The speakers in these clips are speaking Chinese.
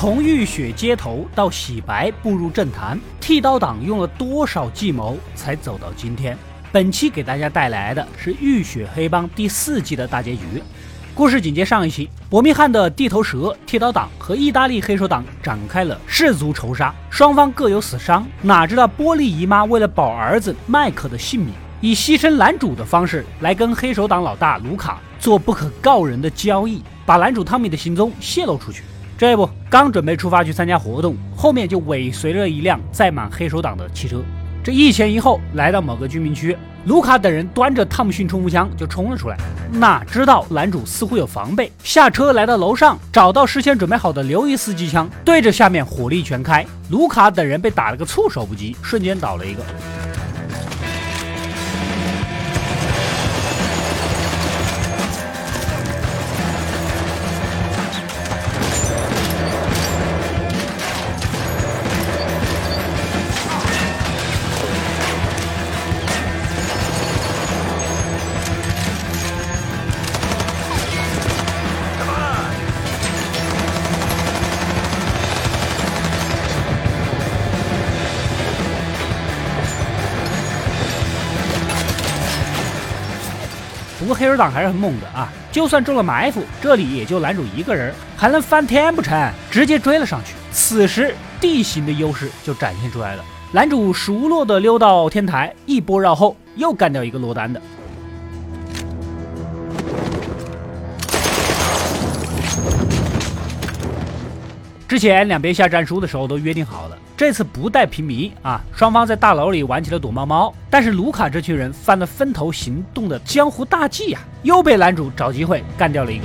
从浴血街头到洗白步入政坛，剃刀党用了多少计谋才走到今天？本期给大家带来的是《浴血黑帮》第四季的大结局。故事紧接上一期，伯明翰的地头蛇剃刀党和意大利黑手党展开了氏族仇杀，双方各有死伤。哪知道波利姨妈为了保儿子麦克的性命，以牺牲男主的方式来跟黑手党老大卢卡做不可告人的交易，把男主汤米的行踪泄露出去。这不，刚准备出发去参加活动，后面就尾随了一辆载满黑手党的汽车。这一前一后来到某个居民区，卢卡等人端着汤姆逊冲锋枪就冲了出来。哪知道男主似乎有防备，下车来到楼上，找到事先准备好的刘易斯机枪，对着下面火力全开。卢卡等人被打了个措手不及，瞬间倒了一个。黑手党还是很猛的啊！就算中了埋伏，这里也就男主一个人，还能翻天不成？直接追了上去。此时地形的优势就展现出来了。男主熟络的溜到天台，一波绕后又干掉一个落单的。之前两边下战书的时候都约定好了，这次不带平民啊，双方在大楼里玩起了躲猫猫。但是卢卡这群人犯了分头行动的江湖大忌呀，又被男主找机会干掉了一个。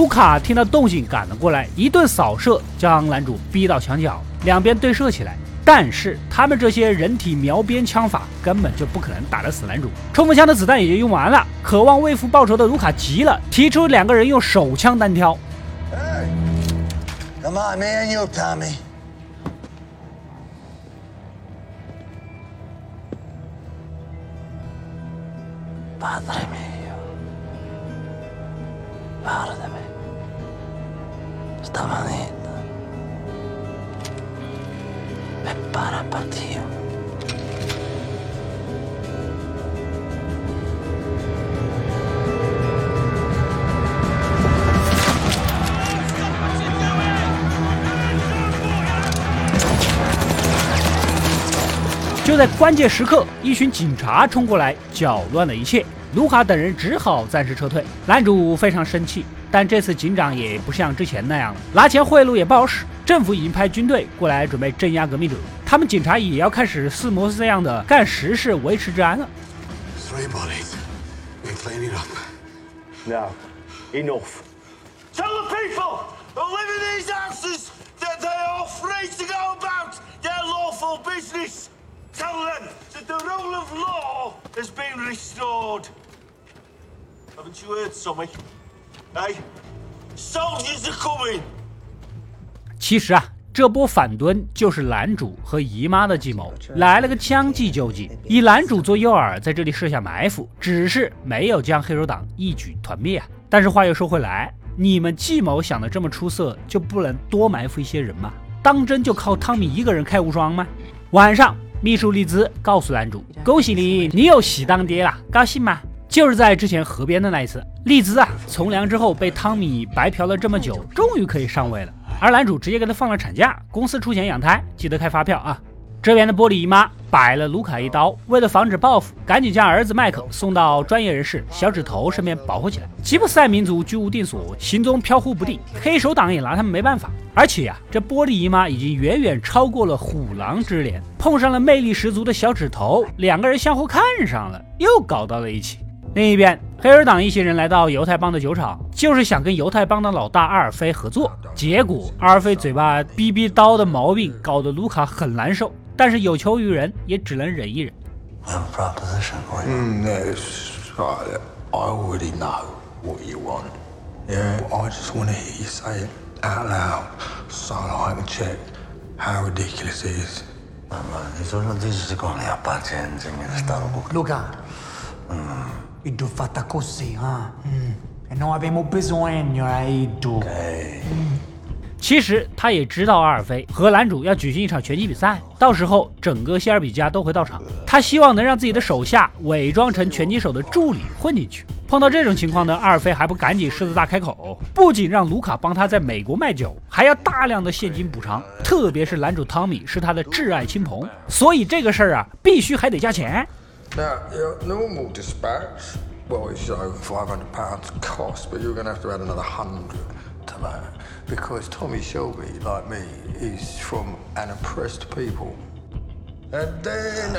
卢卡听到动静赶了过来，一顿扫射将男主逼到墙角，两边对射起来。但是他们这些人体描边枪法根本就不可能打得死男主，冲锋枪的子弹也就用完了。渴望为父报仇的卢卡急了，提出两个人用手枪单挑。就在关键时刻，一群警察冲过来，搅乱了一切。卢卡等人只好暂时撤退。男主非常生气，但这次警长也不像之前那样了，拿钱贿赂也不好使。政府已经派军队过来准备镇压革命者，他们警察也要开始似模似样的干实事维持治安了。Three bodies, we clean it up. Now, enough. Tell the people who live in these houses that they are free to go about their lawful business. Tell them that the rule of law has been restored. Haven't you heard, Sommy? Hey, soldiers are coming. 其实啊，这波反蹲就是男主和姨妈的计谋，来了个将计就计，以男主做诱饵，在这里设下埋伏，只是没有将黑手党一举团灭啊。但是话又说回来，你们计谋想的这么出色，就不能多埋伏一些人吗？当真就靠汤米一个人开无双吗？晚上。秘书丽兹告诉男主：“恭喜你，你有喜当爹了，高兴吗？”就是在之前河边的那一次，丽兹啊从良之后被汤米白嫖了这么久，终于可以上位了。而男主直接给他放了产假，公司出钱养胎，记得开发票啊。这边的玻璃姨妈摆了卢卡一刀，为了防止报复，赶紧将儿子麦克送到专业人士小指头身边保护起来。吉普赛民族居无定所，行踪飘忽不定，黑手党也拿他们没办法。而且呀，这玻璃姨妈已经远远超过了虎狼之年，碰上了魅力十足的小指头，两个人相互看上了，又搞到了一起。另一边，黑手党一行人来到犹太帮的酒厂，就是想跟犹太帮的老大阿尔菲合作。结果阿尔菲嘴巴逼逼叨的毛病，搞得卢卡很难受。但是有求于人，也只能忍一忍。I already know what you want. Yeah, I just want to hear you say it. out loud so I can check how ridiculous it is. Pazienza, mi stavo Luca, e tu fatta così, ah? Mm. E non abbiamo bisogno, eh, tu. 其实他也知道阿尔菲和男主要举行一场拳击比赛，到时候整个希尔比家都会到场。他希望能让自己的手下伪装成拳击手的助理混进去。碰到这种情况呢，阿尔菲还不赶紧狮子大开口，不仅让卢卡帮他在美国卖酒，还要大量的现金补偿。特别是男主汤米是他的挚爱亲朋，所以这个事儿啊，必须还得加钱。Now, your normal dispatch, well, it's over £500 cost, but you're going to have to add another 100 to that. Because Tommy Shelby, like me, is from an oppressed people. And then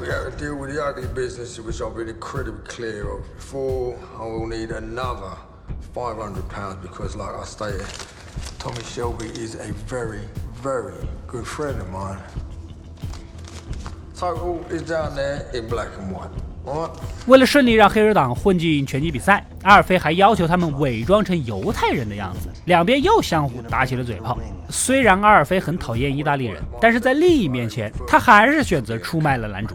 we have to deal with the ugly business, which I've been incredibly clear of before. I will need another £500 because, like I stated, Tommy Shelby is a very, very good friend of mine. 为了顺利让黑手党混进拳击比赛，阿尔菲还要求他们伪装成犹太人的样子，两边又相互打起了嘴炮。虽然阿尔菲很讨厌意大利人，但是在利益面前，他还是选择出卖了男主。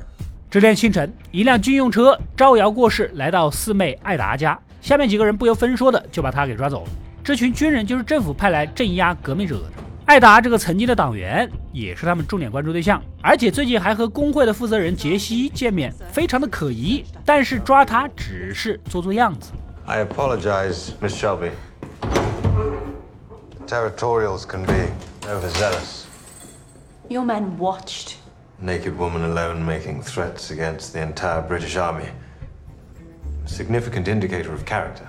这天清晨，一辆军用车招摇过市来到四妹艾达家，下面几个人不由分说的就把他给抓走了。这群军人就是政府派来镇压革命者的。艾达这个曾经的党员也是他们重点关注对象，而且最近还和工会的负责人杰西见面，非常的可疑。但是抓他只是做做样子。I apologize, Miss Shelby. Territorials can be overzealous. Your men watched. Naked woman alone making threats against the entire British army. Significant indicator of character.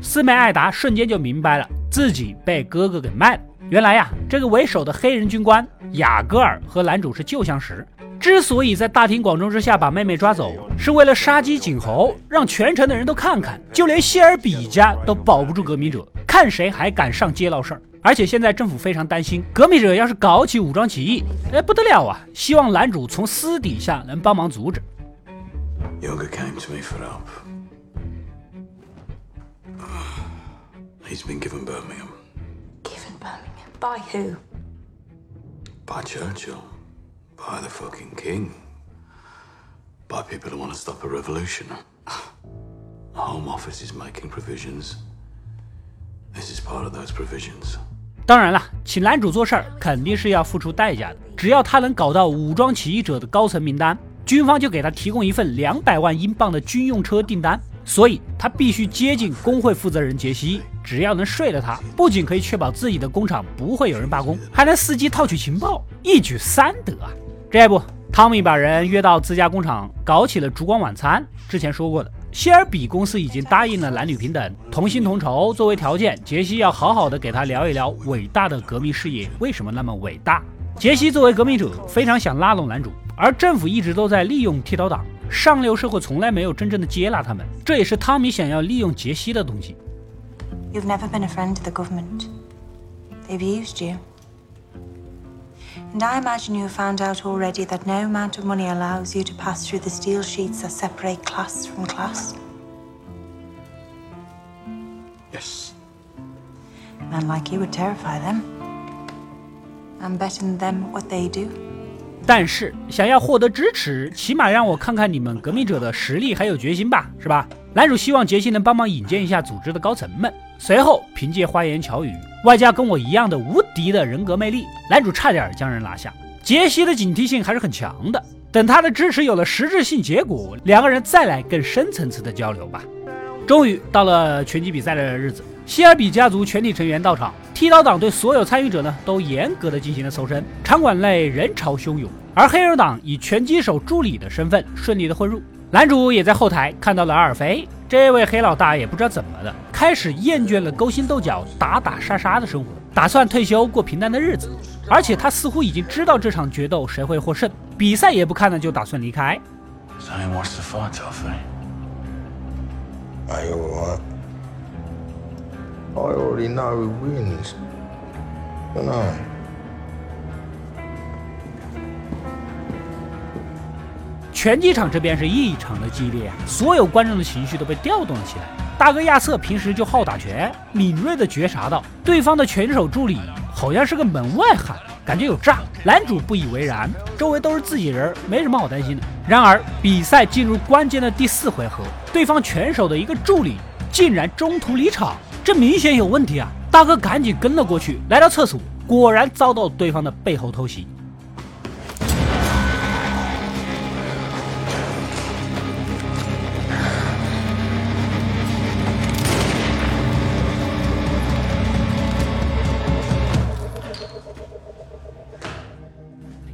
四妹艾达瞬间就明白了，自己被哥哥给卖了。原来呀，这个为首的黑人军官雅戈尔和男主是旧相识。之所以在大庭广众之下把妹妹抓走，是为了杀鸡儆猴，让全城的人都看看，就连谢尔比家都保不住革命者，看谁还敢上街闹事儿。而且现在政府非常担心，革命者要是搞起武装起义，哎，不得了啊！希望男主从私底下能帮忙阻止。By who? by Churchill, by the fucking king, by people who want to stop a revolution. The Home Office is making provisions. This is part of those provisions. 当然了，请男主做事儿肯定是要付出代价的。只要他能搞到武装起义者的高层名单，军方就给他提供一份两百万英镑的军用车订单。所以他必须接近工会负责人杰西，只要能睡了他，不仅可以确保自己的工厂不会有人罢工，还能伺机套取情报，一举三得啊！这不，汤米把人约到自家工厂，搞起了烛光晚餐。之前说过的，谢尔比公司已经答应了男女平等、同薪同酬作为条件，杰西要好好的给他聊一聊伟大的革命事业为什么那么伟大。杰西作为革命者，非常想拉拢男主，而政府一直都在利用剃刀党，上流社会从来没有真正的接纳他们，这也是汤米想要利用杰西的东西。You've never been a friend to the government. They've used you. And I imagine you have found out already that no amount of money allows you to pass through the steel sheets that separate class from class. Yes. Men like you would terrify them. I'm betting them what they do. 但是想要获得支持，起码让我看看你们革命者的实力还有决心吧，是吧？ 男主希望杰西能帮忙引荐一下组织的高层们。随后凭借花言巧语，外加跟我一样的无敌的人格魅力，男主差点将人拿下。杰西的警惕性还是很强的。等他的支持有了实质性结果，两个人再来更深层次的交流吧。终于到了拳击比赛的日子，希尔比家族全体成员到场，剃刀党对所有参与者呢都严格的进行了搜身，场馆内人潮汹涌，而黑手党以拳击手助理的身份顺利的混入。男主也在后台看到了阿尔菲，这位黑老大也不知道怎么的，开始厌倦了勾心斗角、打打杀杀的生活，打算退休过平淡的日子。而且他似乎已经知道这场决斗谁会获胜，比赛也不看了，就打算离开。I already know who wins. I know. 拳击场这边是异常的激烈，所有观众的情绪都被调动了起来。大哥亚瑟平时就好打拳，敏锐的觉察到对方的拳手助理好像是个门外汉，感觉有诈。男主不以为然，周围都是自己人，没什么？好担心的。然而比赛进入关键的第四回合，对方拳手的一个助理竟然中途离场，这明显有问题啊！大哥赶紧跟了过去，来到厕所，果然遭到对方的背后偷袭。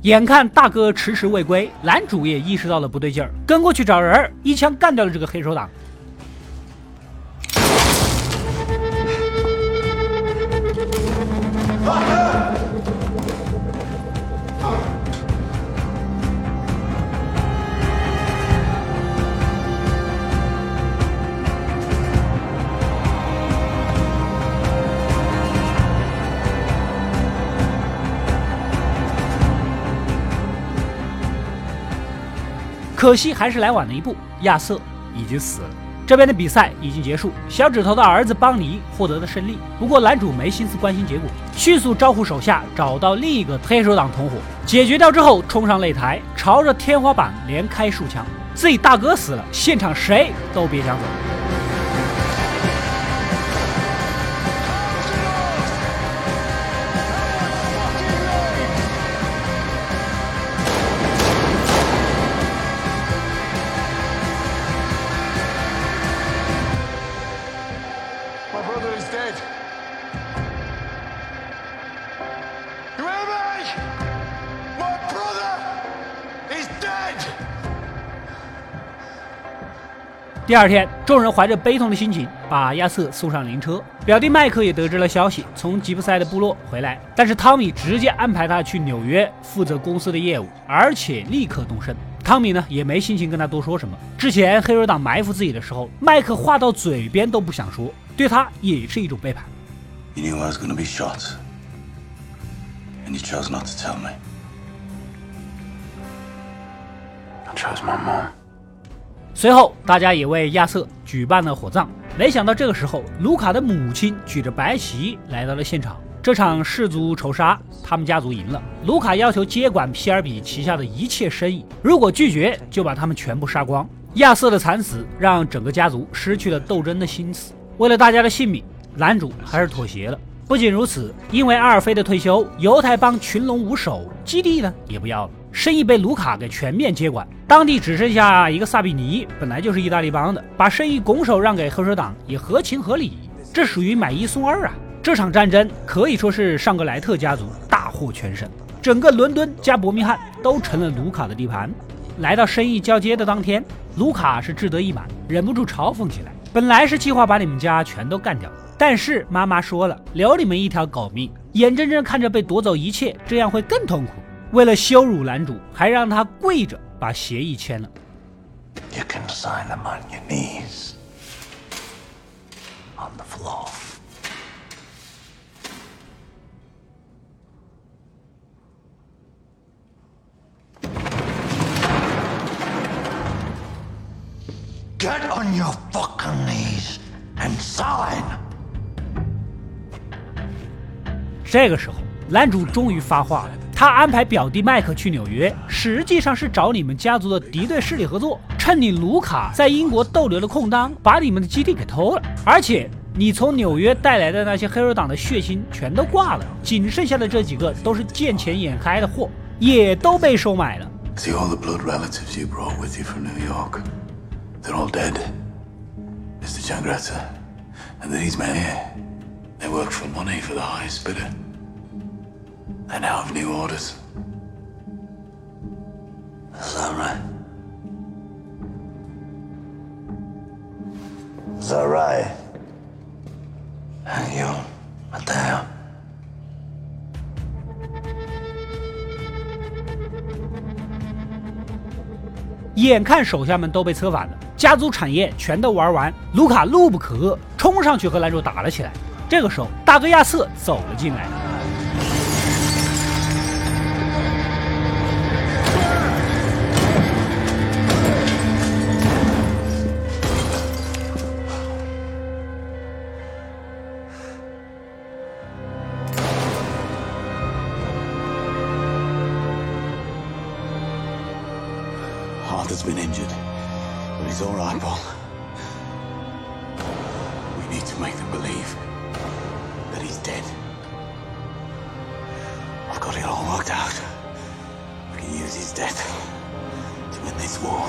眼看大哥迟迟未归，男主也意识到了不对劲儿，跟过去找人，一枪干掉了这个黑手党。可惜还是来晚了一步，亚瑟已经死了。这边的比赛已经结束，小指头的儿子邦尼获得了胜利。不过男主没心思关心结果，迅速招呼手下找到另一个黑手党同伙，解决掉之后，冲上擂台，朝着天花板连开数枪。自己大哥死了，现场谁都别想走。第二天，众人怀着悲痛的心情把亚瑟送上灵车。表弟麦克也得知了消息，从吉普赛的部落回来。但是汤米直接安排他去纽约负责公司的业务，而且立刻动身。汤米呢也没心情跟他多说什么。之前黑手党埋伏自己的时候，麦克话到嘴边都不想说，对他也是一种背叛。随后，大家也为亚瑟举办了火葬。没想到这个时候，卢卡的母亲举着白旗来到了现场。这场氏族仇杀，他们家族赢了。卢卡要求接管皮尔比旗下的一切生意，如果拒绝，就把他们全部杀光。亚瑟的惨死让整个家族失去了斗争的心思。为了大家的性命，男主还是妥协了。不仅如此，因为阿尔菲的退休，犹太帮群龙无首，基地呢也不要了。生意被卢卡给全面接管，当地只剩下一个萨比尼，本来就是意大利帮的，把生意拱手让给黑手党也合情合理，这属于买一送二啊！这场战争可以说是上格莱特家族大获全胜，整个伦敦加伯明翰都成了卢卡的地盘。来到生意交接的当天，卢卡是志得意满，忍不住嘲讽起来：“本来是计划把你们家全都干掉，但是妈妈说了，留你们一条狗命，眼睁睁看着被夺走一切，这样会更痛苦。”为了羞辱男主，还让他跪着把协议签了。You can sign them on your knees, on the floor. Get on your fucking knees and sign. 这个时候，男主终于发话了。他安排表弟麦克去纽约，实际上是找你们家族的敌对势力合作，趁你卢卡在英国逗留的空当，把你们的基地给偷了。而且你从纽约带来的那些黑手党的血亲全都挂了，仅剩下的这几个都是见钱眼开的货，也都被收买了。and have new orders。Zara。Zara。and you and thou。眼看手下们都被策反了，家族产业全都玩完，卢卡怒不可遏，冲上去和男主打了起来。这个时候，大哥亚瑟走了进来。It all worked out. We can use his death to win this war.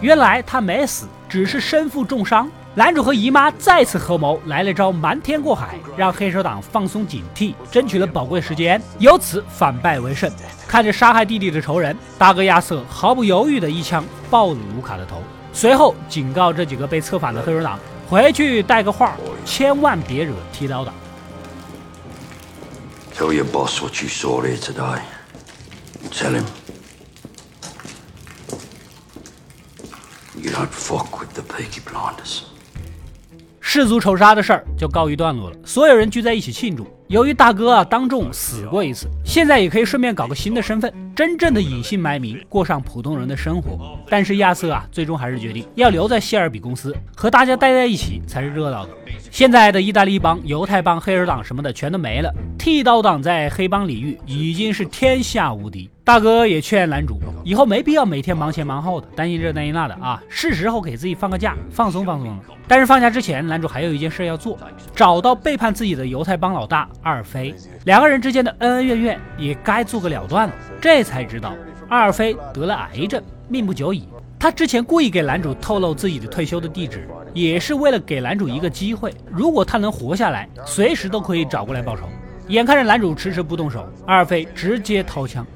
原来他没死，只是身负重伤。男主和姨妈再次合谋，来了招瞒天过海，让黑手党放松警惕，争取了宝贵时间，由此反败为胜。看着杀害弟弟的仇人，大哥亚瑟毫不犹豫的一枪爆了卢卡的头，随后警告这几个被策反的黑手党回去带个话，千万别惹剃刀党。Tell your boss what you saw here today. Tell him. You don't fuck with the Peaky Blinders. 氏族仇杀的事儿就告一段落了，所有人聚在一起庆祝。由于大哥啊当众死过一次，现在也可以顺便搞个新的身份，真正的隐姓埋名，过上普通人的生活。但是亚瑟啊，最终还是决定要留在谢尔比公司，和大家待在一起才是热闹的。现在的意大利帮、犹太帮、黑人党什么的全都没了，剃刀党在黑帮领域已经是天下无敌。大哥也劝男主，以后没必要每天忙前忙后的，担心这担心那的啊，是时候给自己放个假，放松放松了。但是放假之前，男主还有一件事要做，找到背叛自己的犹太帮老大阿尔菲，两个人之间的恩恩怨怨也该做个了断了。这才知道阿尔菲得了癌症，命不久矣。他之前故意给男主透露自己的退休的地址，也是为了给男主一个机会，如果他能活下来，随时都可以找过来报仇。眼看着男主迟迟不动手，阿尔菲直接掏枪。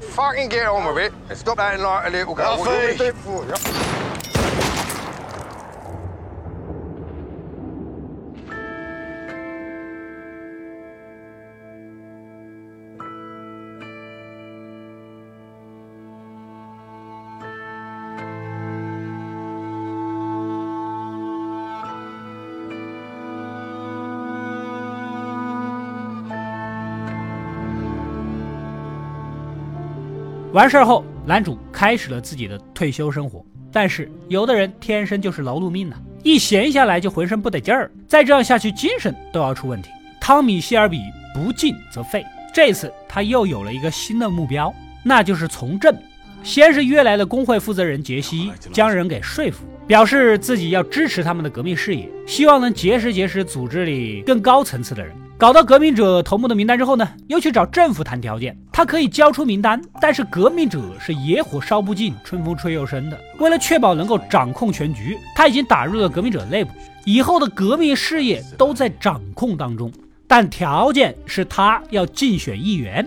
完事儿后，男主开始了自己的退休生活。但是有的人天生就是劳碌命呐、一闲下来就浑身不得劲儿，再这样下去，精神都要出问题。汤米·希尔比不进则废，这次他又有了一个新的目标，那就是从政。先是约来了工会负责人杰西，将人给说服，表示自己要支持他们的革命事业，希望能结识结识组织里更高层次的人。搞到革命者头目的名单之后呢，又去找政府谈条件。他可以交出名单，但是革命者是野火烧不尽，春风吹又生的。为了确保能够掌控全局，他已经打入了革命者内部，以后的革命事业都在掌控当中。但条件是他要竞选议员。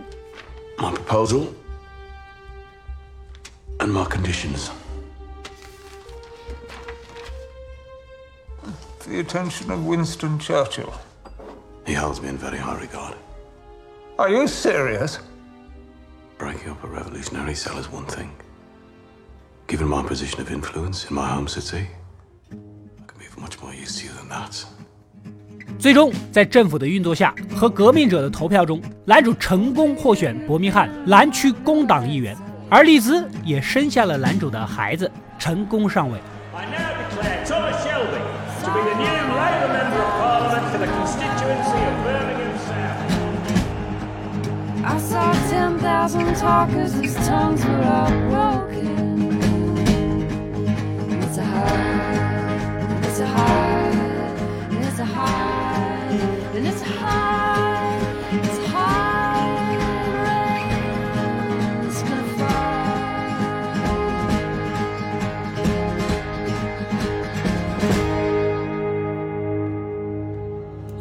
My proposal and my conditions. The attention of Winston Churchill. He holds me in very high regard. Are you serious? Breaking up a revolutionary cell is one thing. Given my position of influence in my home city, I can be of much more use to you than that. 最终，在政府的运作下和革命者的投票中，男主成功获选伯明翰蓝区工党议员，而丽兹也生下了男主的孩子，成功上位。To be the new Labour Member of Parliament for the constituency of Birmingham South. I saw 10,000 talkers whose tongues were all broken.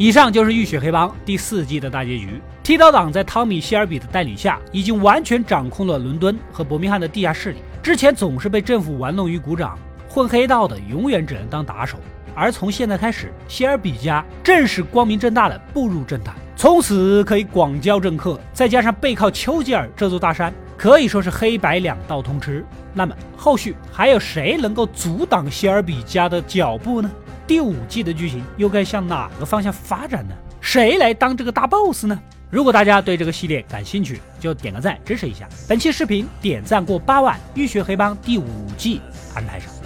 以上就是《浴血黑帮》第四季的大结局。剃刀党在汤米·希尔比的带领下，已经完全掌控了伦敦和伯明翰的地下势力。之前总是被政府玩弄于股掌，混黑道的永远只能当打手。而从现在开始，希尔比家正式光明正大的步入政坛，从此可以广交政客。再加上背靠丘吉尔这座大山，可以说是黑白两道通吃。那么后续还有谁能够阻挡希尔比家的脚步呢？第五季的剧情又该向哪个方向发展呢？谁来当这个大 boss 呢？如果大家对这个系列感兴趣，就点个赞支持一下。本期视频点赞过八万，《浴血黑帮》第五季安排上。